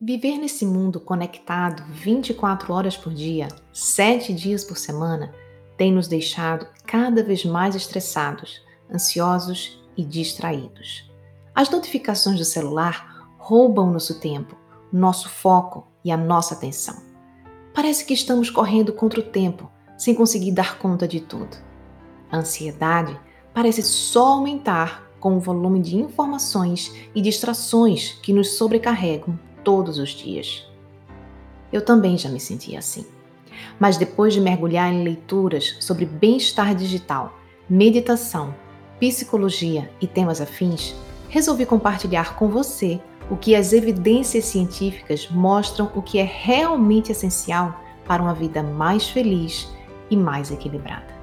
Viver nesse mundo conectado 24 horas por dia, 7 dias por semana, tem nos deixado cada vez mais estressados, ansiosos e distraídos. As notificações do celular roubam nosso tempo, nosso foco e a nossa atenção. Parece que estamos correndo contra o tempo, sem conseguir dar conta de tudo. A ansiedade parece só aumentar com o volume de informações e distrações que nos sobrecarregam todos os dias. Eu também já me sentia assim. Mas depois de mergulhar em leituras sobre bem-estar digital, meditação, psicologia e temas afins, resolvi compartilhar com você o que as evidências científicas mostram o que é realmente essencial para uma vida mais feliz e mais equilibrada.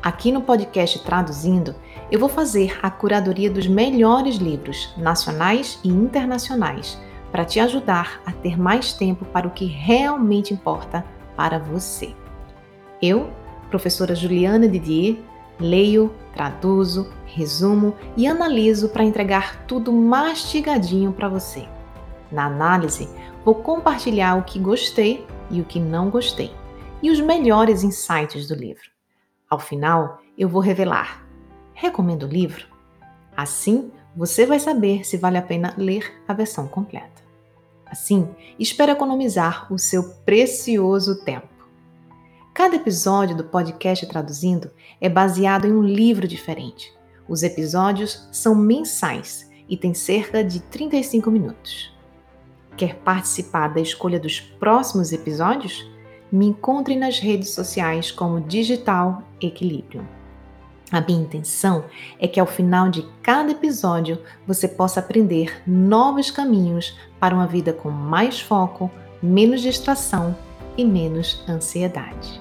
Aqui no podcast Traduzindo, eu vou fazer a curadoria dos melhores livros nacionais e internacionais para te ajudar a ter mais tempo para o que realmente importa para você. Eu, professora Juliana Didier, leio, traduzo, resumo e analiso para entregar tudo mastigadinho para você. Na análise, vou compartilhar o que gostei e o que não gostei, e os melhores insights do livro. Ao final, eu vou revelar: recomendo o livro? Assim, você vai saber se vale a pena ler a versão completa. Assim, espero economizar o seu precioso tempo. Cada episódio do podcast Traduzindo é baseado em um livro diferente. Os episódios são mensais e têm cerca de 35 minutos. Quer participar da escolha dos próximos episódios? Me encontre nas redes sociais como Digital Equilíbrio. A minha intenção é que ao final de cada episódio você possa aprender novos caminhos para uma vida com mais foco, menos distração e menos ansiedade.